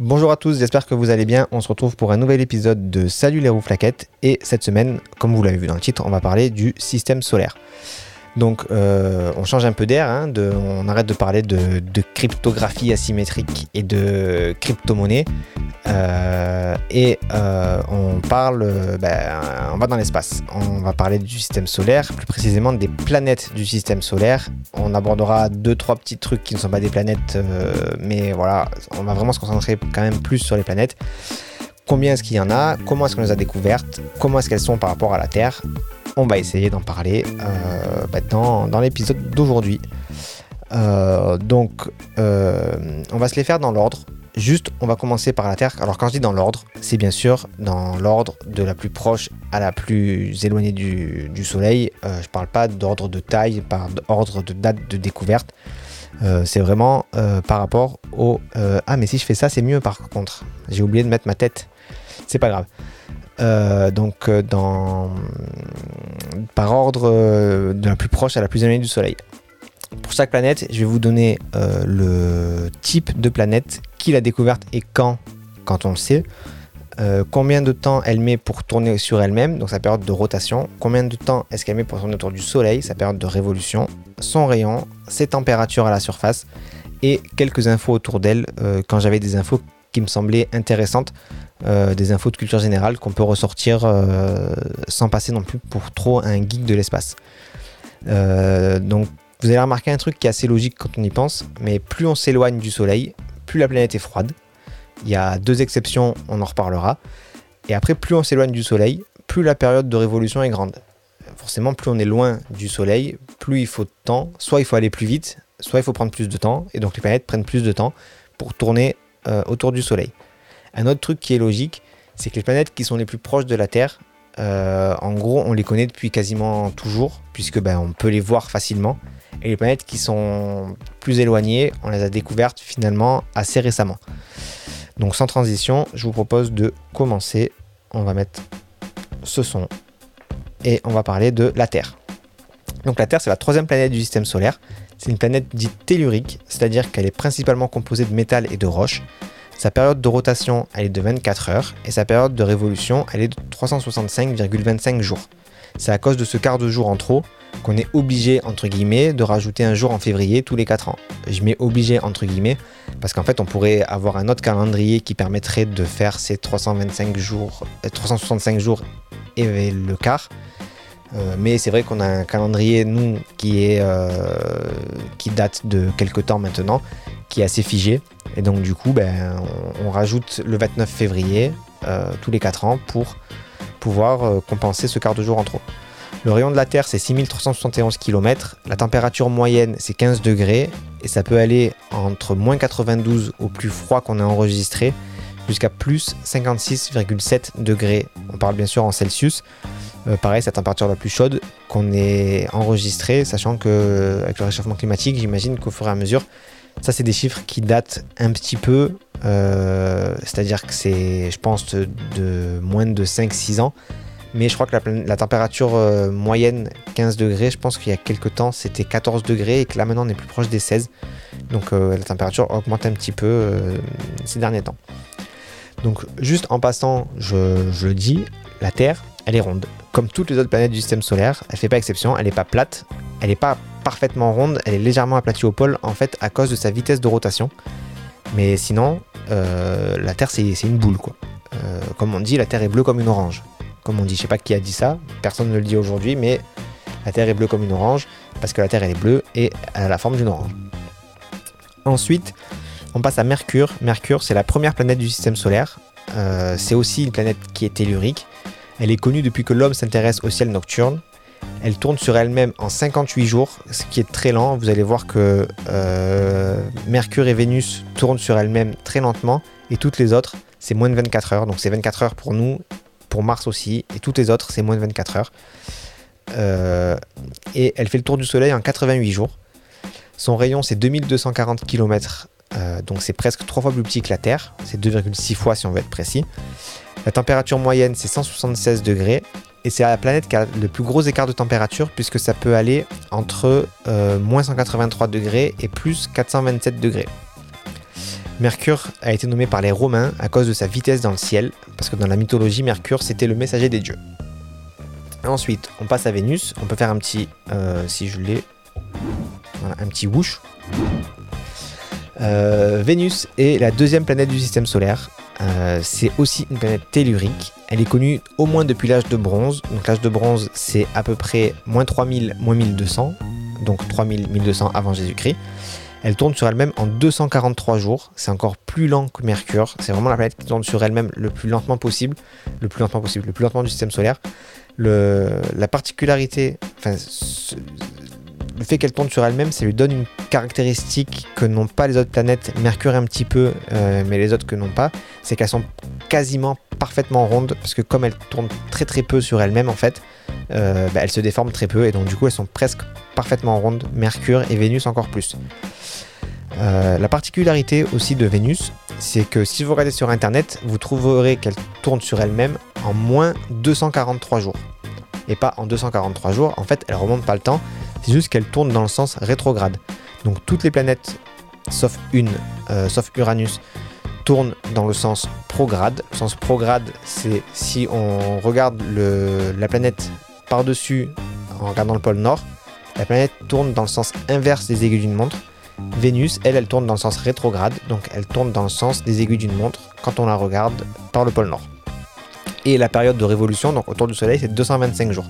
Bonjour à tous, j'espère que vous allez bien. On se retrouve pour un nouvel épisode de Salut les roues flaquettes. Et cette semaine, comme vous l'avez vu dans le titre, on va parler du système solaire. Donc euh, on change un peu d'air, hein, on arrête de parler de, cryptographie asymétrique et de crypto-monnaie. Euh, et euh, on parle, ben, on va dans l'espace. On va parler du système solaire, plus précisément des planètes du système solaire. On abordera deux trois petits trucs qui ne sont pas des planètes, mais voilà, on va vraiment se concentrer quand même plus sur les planètes. Combien est-ce qu'il y en a? Comment est-ce qu'on les a découvertes? Comment est-ce qu'elles sont par rapport à la Terre? On va essayer d'en parler euh, dans, l'épisode d'aujourd'hui. Euh, donc, euh, on va se les faire dans l'ordre. Juste, on va commencer par la Terre. Alors, quand je dis dans l'ordre, c'est bien sûr dans l'ordre de la plus proche à la plus éloignée du, Soleil. je ne parle pas d'ordre de taille, par ordre de date de découverte. c'est vraiment par rapport au. ah, mais si je fais ça, c'est mieux par contre. J'ai oublié de mettre ma tête. C'est pas grave. Euh, donc euh, par ordre euh, de la plus proche à la plus éloignée du Soleil. Pour chaque planète, je vais vous donner le type de planète, qui l'a découverte et quand, quand on le sait. combien de temps elle met pour tourner sur elle-même, donc sa période de rotation, combien de temps est-ce qu'elle met pour tourner autour du Soleil, sa période de révolution, son rayon, ses températures à la surface et quelques infos autour d'elle quand j'avais des infos qui me semblaient intéressantes euh, des infos de culture générale qu'on peut ressortir euh, sans passer non plus pour trop un geek de l'espace. Euh, donc vous allez remarquer un truc qui est assez logique quand on y pense, mais plus on s'éloigne du Soleil, plus la planète est froide. Il y a deux exceptions, on en reparlera. Et après, plus on s'éloigne du Soleil, plus la période de révolution est grande. Forcément, plus on est loin du Soleil, plus il faut de temps. Soit il faut aller plus vite, soit il faut prendre plus de temps. Et donc les planètes prennent plus de temps pour tourner autour du Soleil. Un autre truc qui est logique, c'est que les planètes qui sont les plus proches de la Terre, euh, en gros, on les connaît depuis quasiment toujours, puisque ben, on peut les voir facilement. Et les planètes qui sont plus éloignées, on les a découvertes finalement assez récemment. Donc sans transition, je vous propose de commencer. On va mettre ce son et on va parler de la Terre. Donc la Terre, c'est la troisième planète du système solaire. C'est une planète dite tellurique, c'est-à-dire qu'elle est principalement composée de métal et de roches. Sa période de rotation, elle est de 24 heures et sa période de révolution, elle est de 365,25 jours. C'est à cause de ce quart de jour en trop qu'on est obligé, entre guillemets, de rajouter un jour en février tous les 4 ans. Je mets obligé, entre guillemets, parce qu'en fait, on pourrait avoir un autre calendrier qui permettrait de faire ces 325 jours, 365 euh, jours et le quart. Euh, mais c'est vrai qu'on a un calendrier, nous, qui, euh, qui date de quelques temps maintenant, assez figé. Et donc du coup, ben, on, rajoute le 29 février euh, tous les 4 ans pour pouvoir euh, compenser ce quart de jour en trop. Le rayon de la Terre, c'est 6371 km. La température moyenne, c'est 15 degrés. Et ça peut aller entre moins 92 au plus froid qu'on a enregistré, jusqu'à plus 56,7 degrés. On parle bien sûr en Celsius. Euh, pareil, c'est la température la plus chaude qu'on ait enregistrée, sachant que avec le réchauffement climatique, j'imagine qu'au fur et à mesure, ça, c'est des chiffres qui datent un petit peu, euh, c'est-à-dire que c'est, je pense, de, moins de 5-6 ans. Mais je crois que la, température euh, moyenne, 15 degrés, je pense qu'il y a quelques temps, c'était 14 degrés et que là maintenant on est plus proche des 16. Donc euh, la température augmente un petit peu ces derniers temps. Donc juste en passant, je, je le dis, la Terre, elle est ronde. Comme toutes les autres planètes du système solaire, elle fait pas exception, elle n'est pas plate, elle n'est pas parfaitement ronde, elle est légèrement aplatie au pôle en fait à cause de sa vitesse de rotation. Mais sinon, euh, la Terre c'est une boule. Euh, comme on dit, la Terre est bleue comme une orange. Comme on dit, je sais pas qui a dit ça, personne ne le dit aujourd'hui, mais la Terre est bleue comme une orange parce que la Terre elle est bleue et elle a la forme d'une orange. Ensuite, on passe à Mercure. Mercure, c'est la première planète du système solaire. Euh, c'est aussi une planète qui est tellurique. Elle est connue depuis que l'homme s'intéresse au ciel nocturne. Elle tourne sur elle-même en 58 jours, ce qui est très lent. Vous allez voir que euh, Mercure et Vénus tournent sur elles-mêmes très lentement et toutes les autres, c'est moins de 24 heures. Donc c'est 24 heures pour nous, pour Mars aussi, et toutes les autres, c'est moins de 24 heures. Euh, et elle fait le tour du Soleil en 88 jours. Son rayon, c'est 2240 km, euh, donc c'est presque trois fois plus petit que la Terre. C'est 2,6 fois si on veut être précis. La température moyenne, c'est 176 degrés et c'est la planète qui a le plus gros écart de température puisque ça peut aller entre euh, moins 183 degrés et plus 427 degrés. Mercure a été nommé par les Romains à cause de sa vitesse dans le ciel, parce que dans la mythologie, Mercure c'était le messager des dieux. Ensuite, on passe à Vénus. On peut faire un petit, euh, si je l'ai, un petit whoosh. Euh, Vénus est la deuxième planète du système solaire. Euh, c'est aussi une planète tellurique. Elle est connue au moins depuis l'âge de bronze. Donc l'âge de bronze, c'est à peu près moins 3000, moins 1200. Donc 3000, 1200 avant Jésus-Christ. Elle tourne sur elle-même en 243 jours. C'est encore plus lent que Mercure. C'est vraiment la planète qui tourne sur elle-même le plus lentement possible. Le plus lentement possible, le plus lentement du système solaire. La particularité, le fait qu'elle tourne sur elle-même, ça lui donne une caractéristique que n'ont pas les autres planètes, Mercure un petit peu, euh, mais les autres que n'ont pas, c'est qu'elles sont quasiment parfaitement rondes, parce que comme elles tournent très très peu sur elles-mêmes en fait, euh, bah, elles se déforment très peu, et donc du coup elles sont presque parfaitement rondes, Mercure et Vénus encore plus. Euh, la particularité aussi de Vénus, c'est que si vous regardez sur Internet, vous trouverez qu'elle tourne sur elle-même en moins 243 jours. Et pas en 243 jours, en fait elle remonte pas le temps, c'est juste qu'elle tourne dans le sens rétrograde. Donc toutes les planètes, sauf une, euh, sauf Uranus, tournent dans le sens prograde. Le sens prograde, c'est si on regarde la planète par-dessus en regardant le pôle nord, la planète tourne dans le sens inverse des aiguilles d'une montre. Vénus, elle, elle tourne dans le sens rétrograde, donc elle tourne dans le sens des aiguilles d'une montre quand on la regarde par le pôle nord. Et la période de révolution, donc autour du Soleil, c'est 225 jours.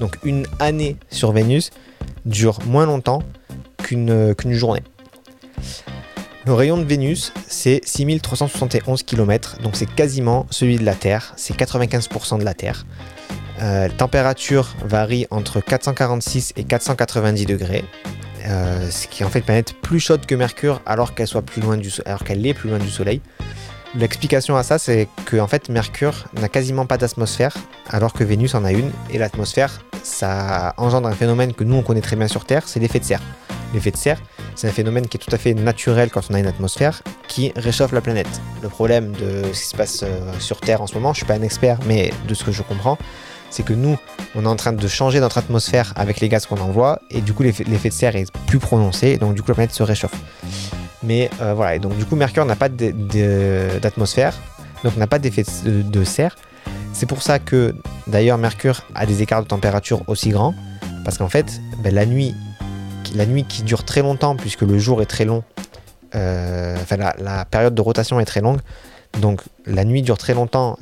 Donc une année sur Vénus dure moins longtemps qu'une journée. Le rayon de Vénus, c'est 6371 km, donc c'est quasiment celui de la Terre, c'est 95% de la Terre. Euh, température varie entre 446 et 490 degrés, euh, ce qui en fait une planète plus chaude que Mercure alors qu'elle soit est plus loin du Soleil. L'explication à ça, c'est que en fait Mercure n'a quasiment pas d'atmosphère, alors que Vénus en a une, et l'atmosphère, ça engendre un phénomène que nous on connaît très bien sur Terre, c'est l'effet de serre. L'effet de serre, c'est un phénomène qui est tout à fait naturel quand on a une atmosphère, qui réchauffe la planète. Le problème de ce qui se passe euh, sur Terre en ce moment, je suis pas un expert, mais de ce que je comprends, c'est que nous, on est en train de changer notre atmosphère avec les gaz qu'on envoie, et du coup l'effet de serre est plus prononcé, donc du coup la planète se réchauffe. Mais euh, voilà, et donc du coup Mercure n'a pas d'atmosphère, donc n'a pas d'effet de, serre. C'est pour ça que d'ailleurs Mercure a des écarts de température aussi grands, parce qu'en fait, ben, la, nuit, qui dure très longtemps, puisque le jour est très long, euh, enfin la, période de rotation est très longue, donc la nuit dure très longtemps,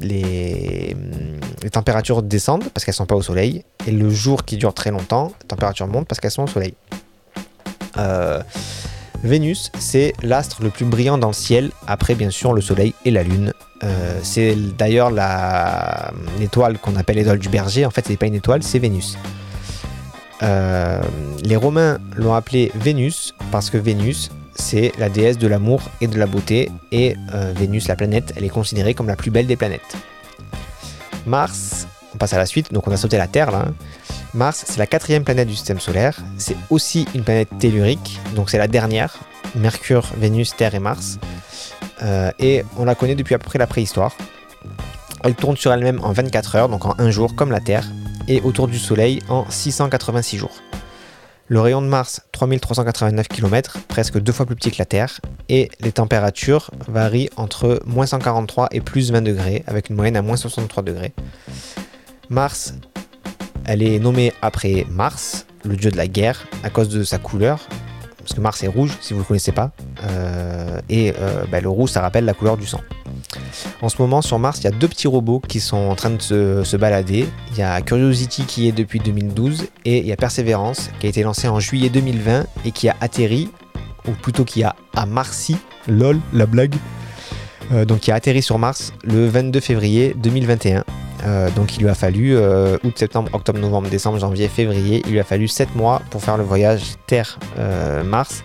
les, températures descendent parce qu'elles sont pas au soleil, et le jour qui dure très longtemps, les températures montent parce qu'elles sont au soleil. Euh, Vénus, c'est l'astre le plus brillant dans le ciel, après bien sûr le Soleil et la Lune. Euh, c'est d'ailleurs l'étoile qu'on appelle l'étoile du berger, en fait c'est pas une étoile, c'est Vénus. Euh, les Romains l'ont appelée Vénus parce que Vénus, c'est la déesse de l'amour et de la beauté, et euh, Vénus, la planète, elle est considérée comme la plus belle des planètes. Mars, on passe à la suite, donc on a sauté la Terre là. Mars, c'est la quatrième planète du système solaire. C'est aussi une planète tellurique, donc c'est la dernière. Mercure, Vénus, Terre et Mars. Euh, et on la connaît depuis à peu près la préhistoire. Elle tourne sur elle-même en 24 heures, donc en un jour, comme la Terre, et autour du Soleil en 686 jours. Le rayon de Mars, 3389 km, presque deux fois plus petit que la Terre, et les températures varient entre moins 143 et plus 20 degrés, avec une moyenne à moins 63 degrés. Mars elle est nommée après Mars, le dieu de la guerre, à cause de sa couleur. Parce que Mars est rouge, si vous ne le connaissez pas. Euh, et euh, bah, le rouge, ça rappelle la couleur du sang. En ce moment, sur Mars, il y a deux petits robots qui sont en train de se, balader. Il y a Curiosity qui est depuis 2012 et il y a Perseverance qui a été lancé en juillet 2020 et qui a atterri, ou plutôt qui a à Marcy, lol, la blague, euh, donc qui a atterri sur Mars le 22 février 2021. Euh, donc il lui a fallu euh, août, septembre, octobre, novembre, décembre, janvier, février. Il lui a fallu 7 mois pour faire le voyage Terre-Mars.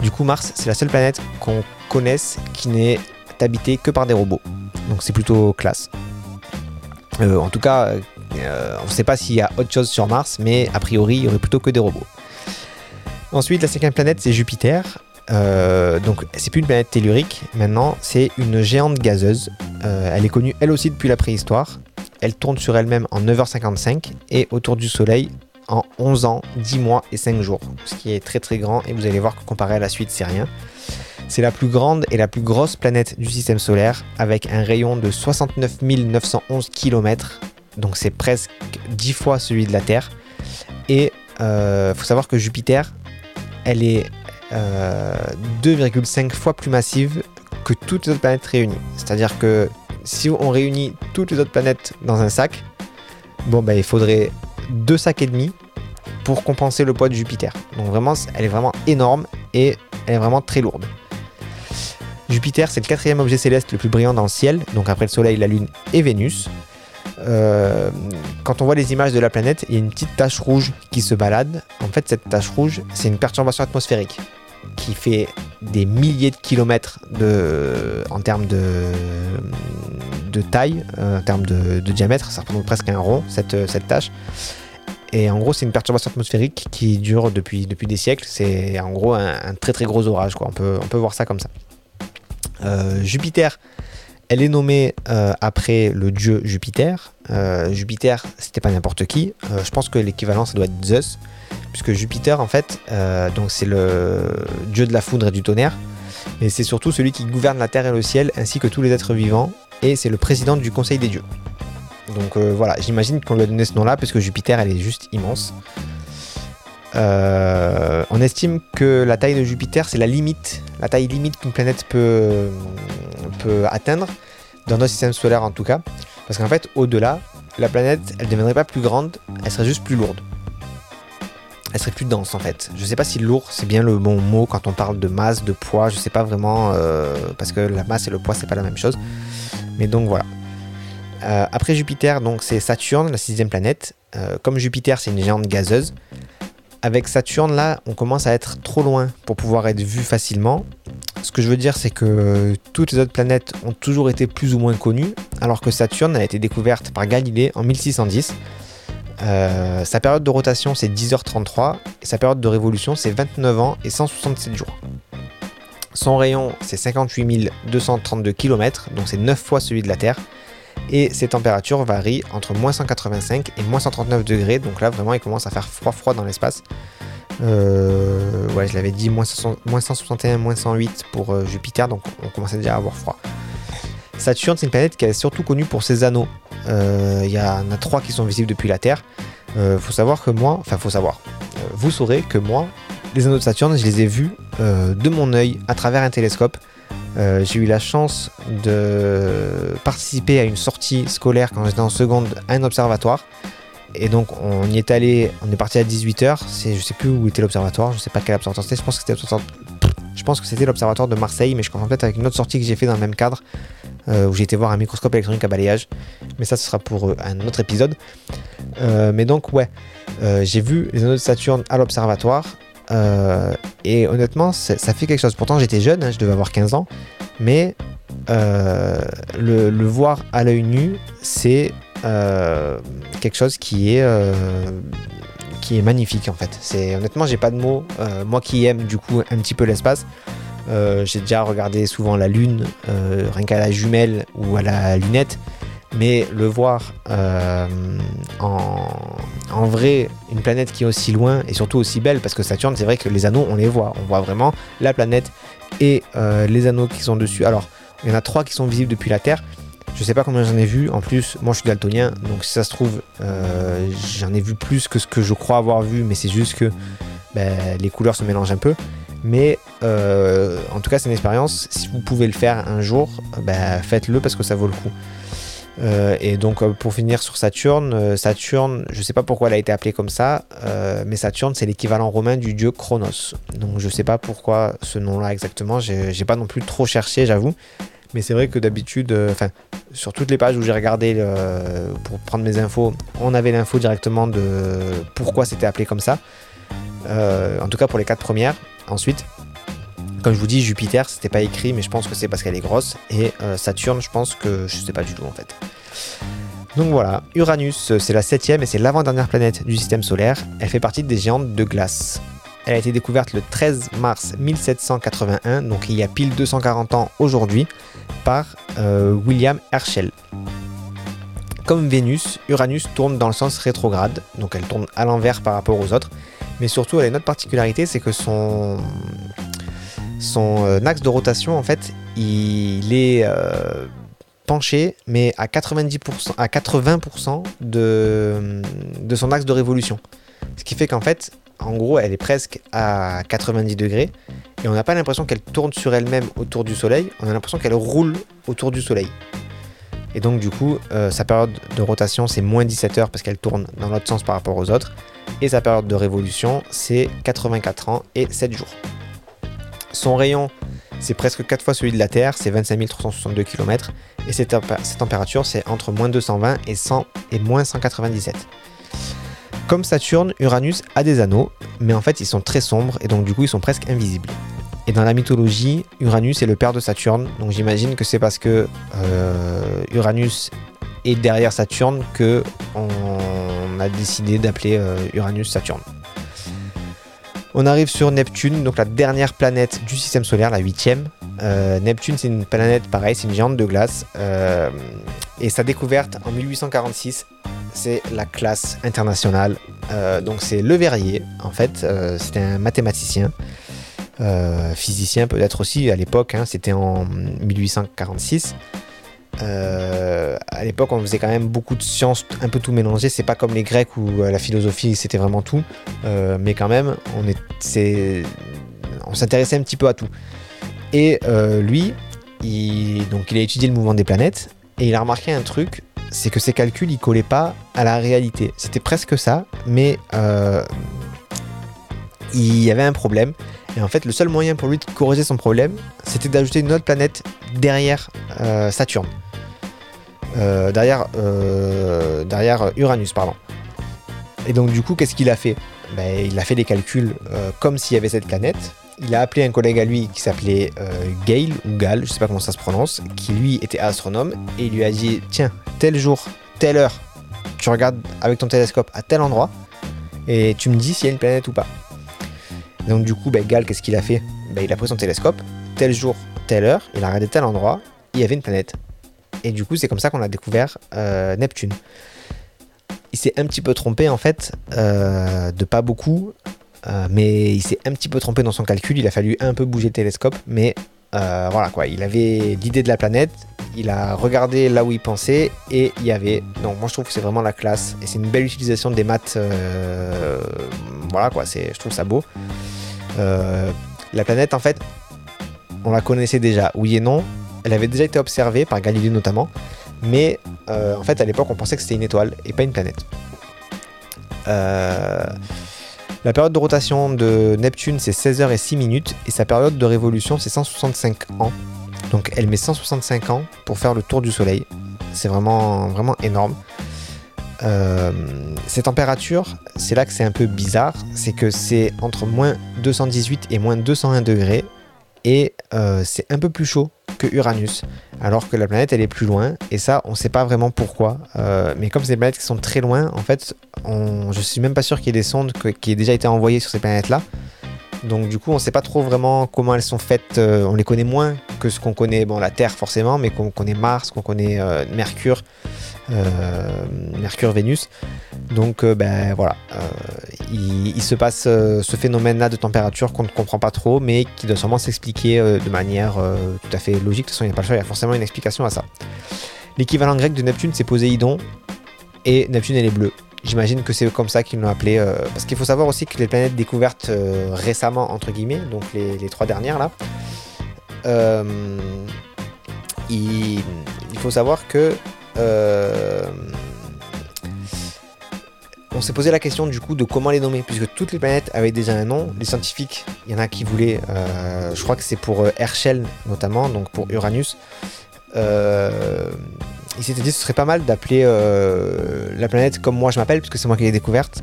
du coup, Mars, c'est la seule planète qu'on connaisse qui n'est habitée que par des robots. Donc c'est plutôt classe. en tout cas, on ne sait pas s'il y a autre chose sur Mars, mais a priori, il y aurait plutôt que des robots. Ensuite, la cinquième planète, c'est Jupiter. Euh, donc c'est plus une planète tellurique, maintenant c'est une géante gazeuse. Euh, elle est connue elle aussi depuis la préhistoire. Elle tourne sur elle-même en 9h55 et autour du Soleil en 11 ans, 10 mois et 5 jours. Ce qui est très très grand et vous allez voir que comparé à la suite c'est rien. C'est la plus grande et la plus grosse planète du système solaire avec un rayon de 69 911 km, donc c'est presque 10 fois celui de la Terre. Et il euh, faut savoir que Jupiter, elle est 2,5 fois plus massive que toutes les autres planètes réunies. C'est-à-dire que si on réunit toutes les autres planètes dans un sac, bon bah il faudrait deux sacs et demi pour compenser le poids de Jupiter. Donc vraiment, elle est vraiment énorme et elle est vraiment très lourde. Jupiter, c'est le quatrième objet céleste le plus brillant dans le ciel, donc après le Soleil, la Lune et Vénus. Euh, quand on voit les images de la planète, il y a une petite tache rouge qui se balade. En fait, cette tache rouge, c'est une perturbation atmosphérique qui fait des milliers de kilomètres de, en termes de, de taille, euh, en termes de, diamètre. Ça représente presque un rond, cette, cette tache. Et en gros, c'est une perturbation atmosphérique qui dure depuis, depuis des siècles. C'est en gros un, très très gros orage. Quoi. On, peut, on peut voir ça comme ça. Euh, Jupiter, elle est nommée euh, après le dieu Jupiter. Euh, Jupiter, c'était pas n'importe qui. je pense que l'équivalent, ça doit être Zeus. Puisque Jupiter, en fait, donc c'est le dieu de la foudre et du tonnerre. Mais c'est surtout celui qui gouverne la terre et le ciel, ainsi que tous les êtres vivants. Et c'est le président du conseil des dieux. Donc euh, voilà, j'imagine qu'on lui a donné ce nom-là parce que Jupiter, elle est juste immense. Euh, on estime que la taille de Jupiter, c'est la limite, la taille limite qu'une planète peut, atteindre, dans notre système solaire en tout cas. Parce qu'en fait, au-delà, la planète, elle ne deviendrait pas plus grande, elle serait juste plus lourde. Elle serait plus dense en fait. Je sais pas si lourd c'est bien le bon mot quand on parle de masse, de poids, je sais pas vraiment, euh, parce que la masse et le poids c'est pas la même chose. Mais donc voilà. Euh, après Jupiter, donc c'est Saturne, la sixième planète. Euh, comme Jupiter, c'est une géante gazeuse. Avec Saturne, là, on commence à être trop loin pour pouvoir être vu facilement. Ce que je veux dire, c'est que toutes les autres planètes ont toujours été plus ou moins connues, alors que Saturne a été découverte par Galilée en 1610. Euh, sa période de rotation, c'est 10h33, et sa période de révolution, c'est 29 ans et 167 jours. Son rayon, c'est 58 232 km, donc c'est 9 fois celui de la Terre et ces températures varient entre moins 185 et moins 139 degrés. Donc là, vraiment, il commence à faire froid, froid dans l'espace. Euh, ouais, je l'avais dit, moins, 161, moins 108 pour euh, Jupiter, donc on commençait déjà à avoir froid. Saturne, c'est une planète qui est surtout connue pour ses anneaux. Euh, il y en a trois qui sont visibles depuis la Terre. faut savoir que moi, enfin, faut savoir, vous saurez que moi, les anneaux de Saturne, je les ai vus de mon œil à travers un télescope. Euh, j'ai eu la chance de participer à une sortie scolaire quand j'étais en seconde à un observatoire. Et donc on y est allé, on est parti à 18h, je sais plus où était l'observatoire, je sais pas quel observatoire c'était, je pense que c'était je pense que c'était l'observatoire de Marseille, mais je confonds peut-être avec une autre sortie que j'ai fait dans le même cadre, euh, où j'ai été voir un microscope électronique à balayage. Mais ça, ce sera pour euh, un autre épisode. mais donc, ouais, j'ai vu les anneaux de Saturne à l'observatoire. Euh, et honnêtement, ça fait quelque chose. Pourtant, j'étais jeune, hein, je devais avoir 15 ans, mais euh, le, voir à l'œil nu, c'est euh, quelque chose qui est, magnifique en fait. C'est honnêtement, j'ai pas de mots. moi qui aime du coup un petit peu l'espace, j'ai déjà regardé souvent la lune, rien qu'à la jumelle ou à la lunette mais le voir euh, en, vrai, une planète qui est aussi loin et surtout aussi belle, parce que Saturne, c'est vrai que les anneaux, on les voit, on voit vraiment la planète et euh, les anneaux qui sont dessus. Alors, il y en a trois qui sont visibles depuis la Terre. Je sais pas combien j'en ai vu. En plus, moi je suis daltonien, donc si ça se trouve, euh, j'en ai vu plus que ce que je crois avoir vu, mais c'est juste que ben, les couleurs se mélangent un peu. Mais en tout cas, c'est une expérience. Si vous pouvez le faire un jour, ben, faites-le parce que ça vaut le coup. Euh, et donc euh, pour finir sur Saturne, euh, Saturne, je sais pas pourquoi elle a été appelée comme ça, mais Saturne c'est l'équivalent romain du dieu Chronos. Donc je sais pas pourquoi ce nom-là exactement, j'ai pas non plus trop cherché, j'avoue. Mais c'est vrai que d'habitude, enfin sur toutes les pages où j'ai regardé pour prendre mes infos, on avait l'info directement de pourquoi c'était appelé comme ça. en tout cas pour les quatre premières. Ensuite, comme je vous dis, Jupiter, c'était pas écrit, mais je pense que c'est parce qu'elle est grosse. Et euh, Saturne, je pense que je sais pas du tout en fait. Donc voilà, Uranus, c'est la septième et c'est l'avant-dernière planète du système solaire. Elle fait partie des géantes de glace. Elle a été découverte le 13 mars 1781, donc il y a pile 240 ans aujourd'hui, par euh, William Herschel. Comme Vénus, Uranus tourne dans le sens rétrograde, donc elle tourne à l'envers par rapport aux autres. Mais surtout, elle a une autre particularité, c'est que son, son axe de rotation, en fait, il est penché, mais à 90%, à 80% de, de son axe de révolution. Ce qui fait qu'en fait, en gros, elle est presque à 90 degrés et on n'a pas l'impression qu'elle tourne sur elle-même autour du Soleil, on a l'impression qu'elle roule autour du Soleil. Et donc, du coup, euh, sa période de rotation, c'est moins 17 heures parce qu'elle tourne dans l'autre sens par rapport aux autres. Et sa période de révolution, c'est 84 ans et 7 jours. Son rayon, c'est presque 4 fois celui de la Terre, c'est 25 362 km. Et cette, température, c'est entre moins 220 et, 100, et moins 197. Comme Saturne, Uranus a des anneaux, mais en fait ils sont très sombres et donc du coup ils sont presque invisibles. Et dans la mythologie, Uranus est le père de Saturne, donc j'imagine que c'est parce que euh, Uranus est derrière Saturne que on a décidé d'appeler euh, Uranus Saturne. On arrive sur Neptune, donc la dernière planète du système solaire, la huitième. Euh, Neptune, c'est une planète pareille, c'est une géante de glace. et sa découverte en 1846 c'est la classe internationale. Euh, donc c'est Le Verrier, en fait, euh, c'était un mathématicien, euh, physicien peut-être aussi à l'époque, hein, c'était en 1846. À l'époque, on faisait quand même beaucoup de sciences, un peu tout mélangé. C'est pas comme les Grecs où la philosophie c'était vraiment tout, mais quand même, on, s'intéressait un petit peu à tout. Et lui, il, donc, il a étudié le mouvement des planètes et il a remarqué un truc c'est que ses calculs ils collaient pas à la réalité. C'était presque ça, mais euh, il y avait un problème. Et en fait, le seul moyen pour lui de corriger son problème, c'était d'ajouter une autre planète derrière euh, Saturne. Euh, derrière, derrière Uranus, pardon. Et donc, du coup, qu'est-ce qu'il a fait? Ben, Il a fait des calculs comme s'il y avait cette planète il a appelé un collègue à lui qui s'appelait euh, Gale ou Gal, je sais pas comment ça se prononce, qui lui était astronome et il lui a dit tiens tel jour, telle heure, tu regardes avec ton télescope à tel endroit et tu me dis s'il y a une planète ou pas. Donc du coup, Gal, qu'est-ce qu'il a fait? Bah, Il a pris son télescope, tel jour, telle heure, il a regardé tel endroit, il y avait une planète. Et du coup, c'est comme ça qu'on a découvert euh, Neptune. Il s'est un petit peu trompé en fait, euh, de pas beaucoup, euh, mais il s'est un petit peu trompé dans son calcul, il a fallu un peu bouger le télescope, mais voilà quoi, il avait l'idée de la planète, il a regardé là où il pensait et il y avait. Donc moi je trouve que c'est vraiment la classe et c'est une belle utilisation des maths. Voilà quoi, c'est, je trouve ça beau. la planète en fait, on la connaissait déjà, oui et non. Elle avait déjà été observée par Galilée notamment, mais en fait à l'époque on pensait que c'était une étoile et pas une planète. Euh, la période de rotation de Neptune, c'est 16 h et 6 minutes, et sa période de révolution, c'est 165 ans. Donc elle met 165 ans pour faire le tour du Soleil. C'est vraiment, vraiment énorme. Euh, ces températures, c'est là que c'est un peu bizarre, c'est que c'est entre moins 218 et moins 201 degrés, et euh, c'est un peu plus chaud que Uranus, alors que la planète elle est plus loin, et ça on sait pas vraiment pourquoi. Euh, mais comme c'est des planètes qui sont très loin, en fait, on, je suis même pas sûr qu'il y ait des sondes qui aient déjà été envoyées sur ces planètes là. Donc du coup, on sait pas trop vraiment comment elles sont faites. Euh, on les connaît moins que ce qu'on connaît, bon, la Terre forcément, mais qu'on connaît Mars, qu'on connaît. Euh, Mercure, Vénus. Donc euh, ben voilà, euh, il, se passe ce phénomène-là de température qu'on ne comprend pas trop, mais qui doit sûrement s'expliquer de manière tout à fait logique. De toute façon, il n'y a pas le choix, il y a forcément une explication à ça. L'équivalent grec de Neptune, c'est Poséidon, et Neptune, elle est bleue. J'imagine que c'est comme ça qu'ils l'ont appelé. parce qu'il faut savoir aussi que les planètes découvertes récemment, entre guillemets, donc les, trois dernières là, il, faut savoir que euh, on s'est posé la question du coup de comment les nommer, puisque toutes les planètes avaient déjà un nom. Les scientifiques, il y en a qui voulaient, euh, je crois que c'est pour euh, Herschel notamment, donc pour Uranus. Euh, ils s'étaient dit que ce serait pas mal d'appeler la planète comme moi je m'appelle, puisque c'est moi qui l'ai découverte.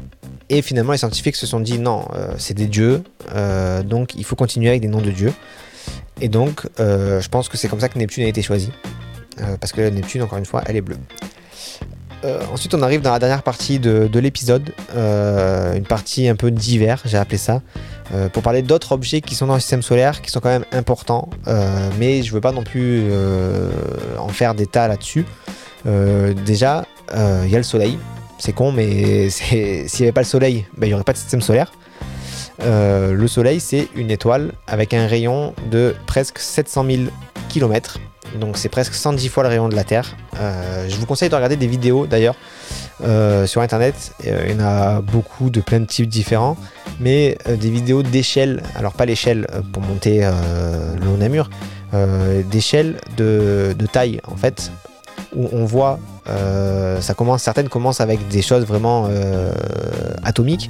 Et finalement, les scientifiques se sont dit non, c'est des dieux, donc il faut continuer avec des noms de dieux. Et donc, je pense que c'est comme ça que Neptune a été choisi. Euh, parce que la Neptune, encore une fois, elle est bleue. Euh, ensuite, on arrive dans la dernière partie de, l'épisode, euh, une partie un peu d'hiver, j'ai appelé ça, pour parler d'autres objets qui sont dans le système solaire, qui sont quand même importants, mais je veux pas non plus en faire des tas là-dessus. déjà, il y a le Soleil, c'est con, mais s'il n'y avait pas le Soleil, ben, il n'y aurait pas de système solaire. le Soleil, c'est une étoile avec un rayon de presque 700 000 km. Donc c'est presque 110 fois le rayon de la Terre. je vous conseille de regarder des vidéos d'ailleurs sur internet. il y en a beaucoup de plein de types différents, mais des vidéos d'échelle, alors pas l'échelle pour monter le long d'un mur, d'échelle de, de, taille en fait, où on voit euh, ça commence, certaines commencent avec des choses vraiment euh, atomiques,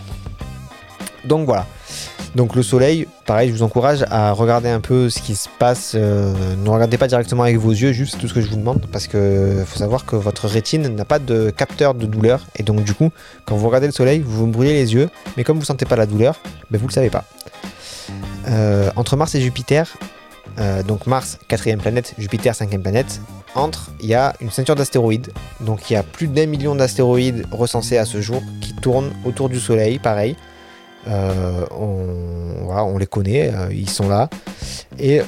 Donc voilà. Donc le soleil, pareil, je vous encourage à regarder un peu ce qui se passe. ne regardez pas directement avec vos yeux, juste tout ce que je vous demande, parce que faut savoir que votre rétine n'a pas de capteur de douleur, et donc du coup, quand vous regardez le soleil, vous vous brûlez les yeux, mais comme vous sentez pas la douleur, ben vous le savez pas. entre Mars et Jupiter, euh, donc Mars, quatrième planète, Jupiter, cinquième planète. Entre, il y a une ceinture d'astéroïdes. Donc il y a plus d'un million d'astéroïdes recensés à ce jour qui tournent autour du Soleil, pareil. Euh, on, les connaît, euh, ils sont là. Et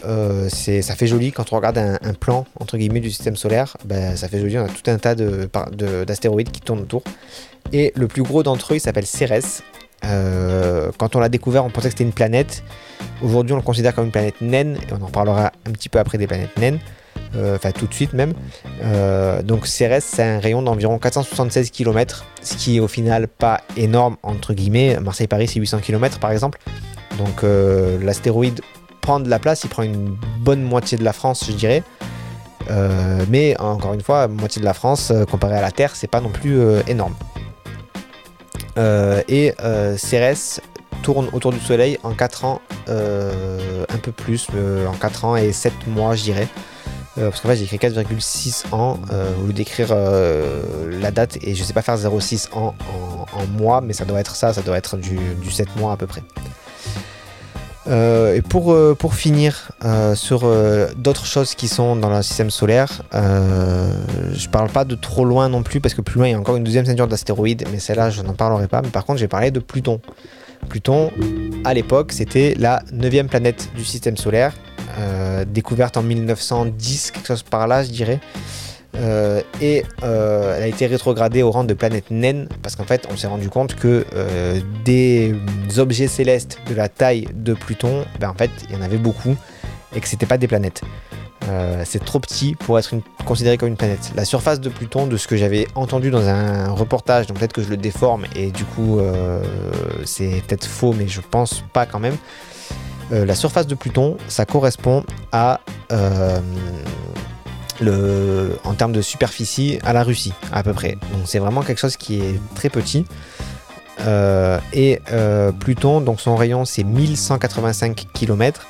ça fait joli quand on regarde un, plan entre guillemets du système solaire. Ben, ça fait joli, on a tout un tas d'astéroïdes qui tournent autour. Et le plus gros d'entre eux, il s'appelle Cérès. quand on l'a découvert, on pensait que c'était une planète. Aujourd'hui, on le considère comme une planète naine, et on en parlera un petit peu après des planètes naines, euh, enfin tout de suite même. Euh, donc Cérès, c'est un rayon d'environ 476 km, ce qui est au final pas énorme, entre guillemets. Marseille-Paris, c'est 800 km par exemple. Donc euh, l'astéroïde prend de la place, il prend une bonne moitié de la France, je dirais. mais encore une fois, moitié de la France, comparé à la Terre, c'est pas non plus énorme. et Cérès tourne autour du Soleil en 4 ans, euh, un peu plus, euh, en 4 ans et 7 mois, je dirais. Euh, parce qu'en fait, j'ai écrit 4,6 ans au lieu d'écrire la date et je sais pas faire 0,6 ans en, mois, mais ça doit être ça, ça doit être du, 7 mois à peu près. et pour, pour finir sur d'autres choses qui sont dans le système solaire, je parle pas de trop loin non plus parce que plus loin il y a encore une deuxième ceinture d'astéroïdes, mais celle-là je n'en parlerai pas. Mais par contre, j'ai parlé de Pluton. Pluton, à l'époque, c'était la neuvième planète du système solaire, euh, découverte en 1910, quelque chose par là, je dirais. Euh, et euh, elle a été rétrogradée au rang de planète naine parce qu'en fait on s'est rendu compte que des objets célestes de la taille de Pluton, ben, en fait il y en avait beaucoup et que c'était pas des planètes. C'est trop petit pour être considéré comme une planète. La surface de Pluton, de ce que j'avais entendu dans un reportage, donc peut-être que je le déforme et du coup c'est peut-être faux, mais je pense pas quand même. Euh, la surface de Pluton, ça correspond à le, en termes de superficie à la Russie à peu près. Donc c'est vraiment quelque chose qui est très petit. et Pluton, donc son rayon c'est 1185 km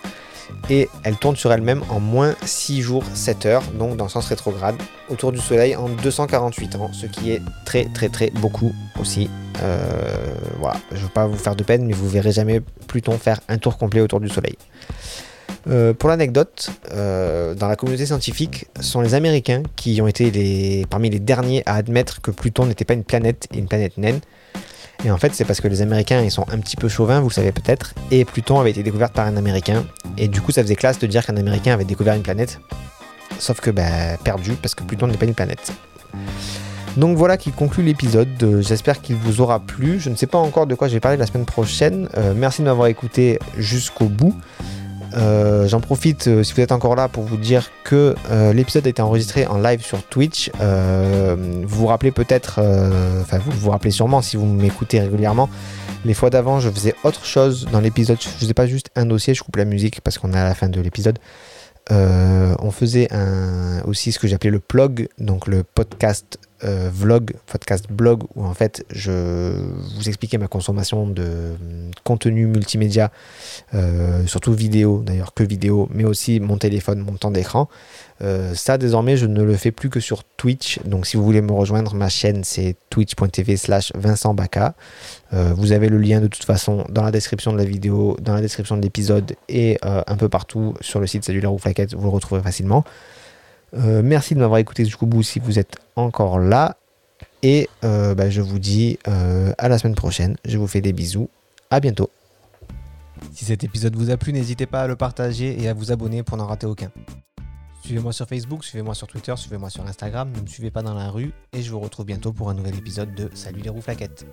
et elle tourne sur elle-même en moins 6 jours 7 heures, donc dans le sens rétrograde, autour du Soleil en 248 ans, ce qui est très très très beaucoup aussi. Euh, voilà, je ne veux pas vous faire de peine, mais vous verrez jamais Pluton faire un tour complet autour du Soleil. Euh, pour l'anecdote, euh, dans la communauté scientifique, ce sont les Américains qui ont été parmi les derniers à admettre que Pluton n'était pas une planète et une planète naine. Et en fait, c'est parce que les Américains, ils sont un petit peu chauvins, vous le savez peut-être, et Pluton avait été découverte par un Américain, et du coup, ça faisait classe de dire qu'un Américain avait découvert une planète, sauf que, bah, perdu, parce que Pluton n'est pas une planète. Donc voilà qui conclut l'épisode. J'espère qu'il vous aura plu. Je ne sais pas encore de quoi je vais parler la semaine prochaine. Euh, merci de m'avoir écouté jusqu'au bout. Euh, j'en profite, euh, si vous êtes encore là, pour vous dire que euh, l'épisode a été enregistré en live sur Twitch. vous vous rappelez peut-être, enfin vous vous rappelez sûrement si vous m'écoutez régulièrement, les fois d'avant je faisais autre chose dans l'épisode. Je faisais pas juste un dossier, je coupe la musique parce qu'on est à la fin de l'épisode. on faisait aussi ce que j'appelais le plug, donc le podcast euh, vlog, podcast blog, où en fait je vous expliquais ma consommation de hum, contenu multimédia, euh, surtout vidéo d'ailleurs, que vidéo, mais aussi mon téléphone, mon temps d'écran. Euh, ça désormais je ne le fais plus que sur Twitch, donc si vous voulez me rejoindre, ma chaîne c'est twitch.tv slash Vincent Baca. vous avez le lien de toute façon dans la description de la vidéo, dans la description de l'épisode et un peu partout sur le site Salut ou Flaquette, vous le retrouverez facilement. Euh, merci de m'avoir écouté jusqu'au bout si vous êtes encore là. Et euh, bah, je vous dis euh, à la semaine prochaine. Je vous fais des bisous. À bientôt. Si cet épisode vous a plu, n'hésitez pas à le partager et à vous abonner pour n'en rater aucun. Suivez-moi sur Facebook, suivez-moi sur Twitter, suivez-moi sur Instagram, ne me suivez pas dans la rue et je vous retrouve bientôt pour un nouvel épisode de Salut les roues flaquettes.